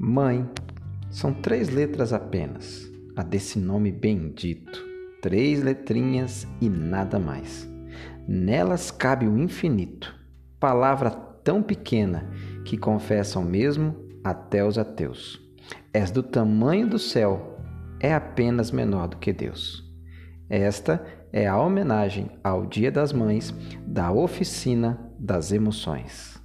Mãe, são três letras apenas, a desse nome bendito. Três letrinhas e nada mais. Nelas cabe o infinito, palavra tão pequena que confessam mesmo até os ateus. És do tamanho do céu, é apenas menor do que Deus. Esta é a homenagem ao Dia das Mães da Oficina das Emoções.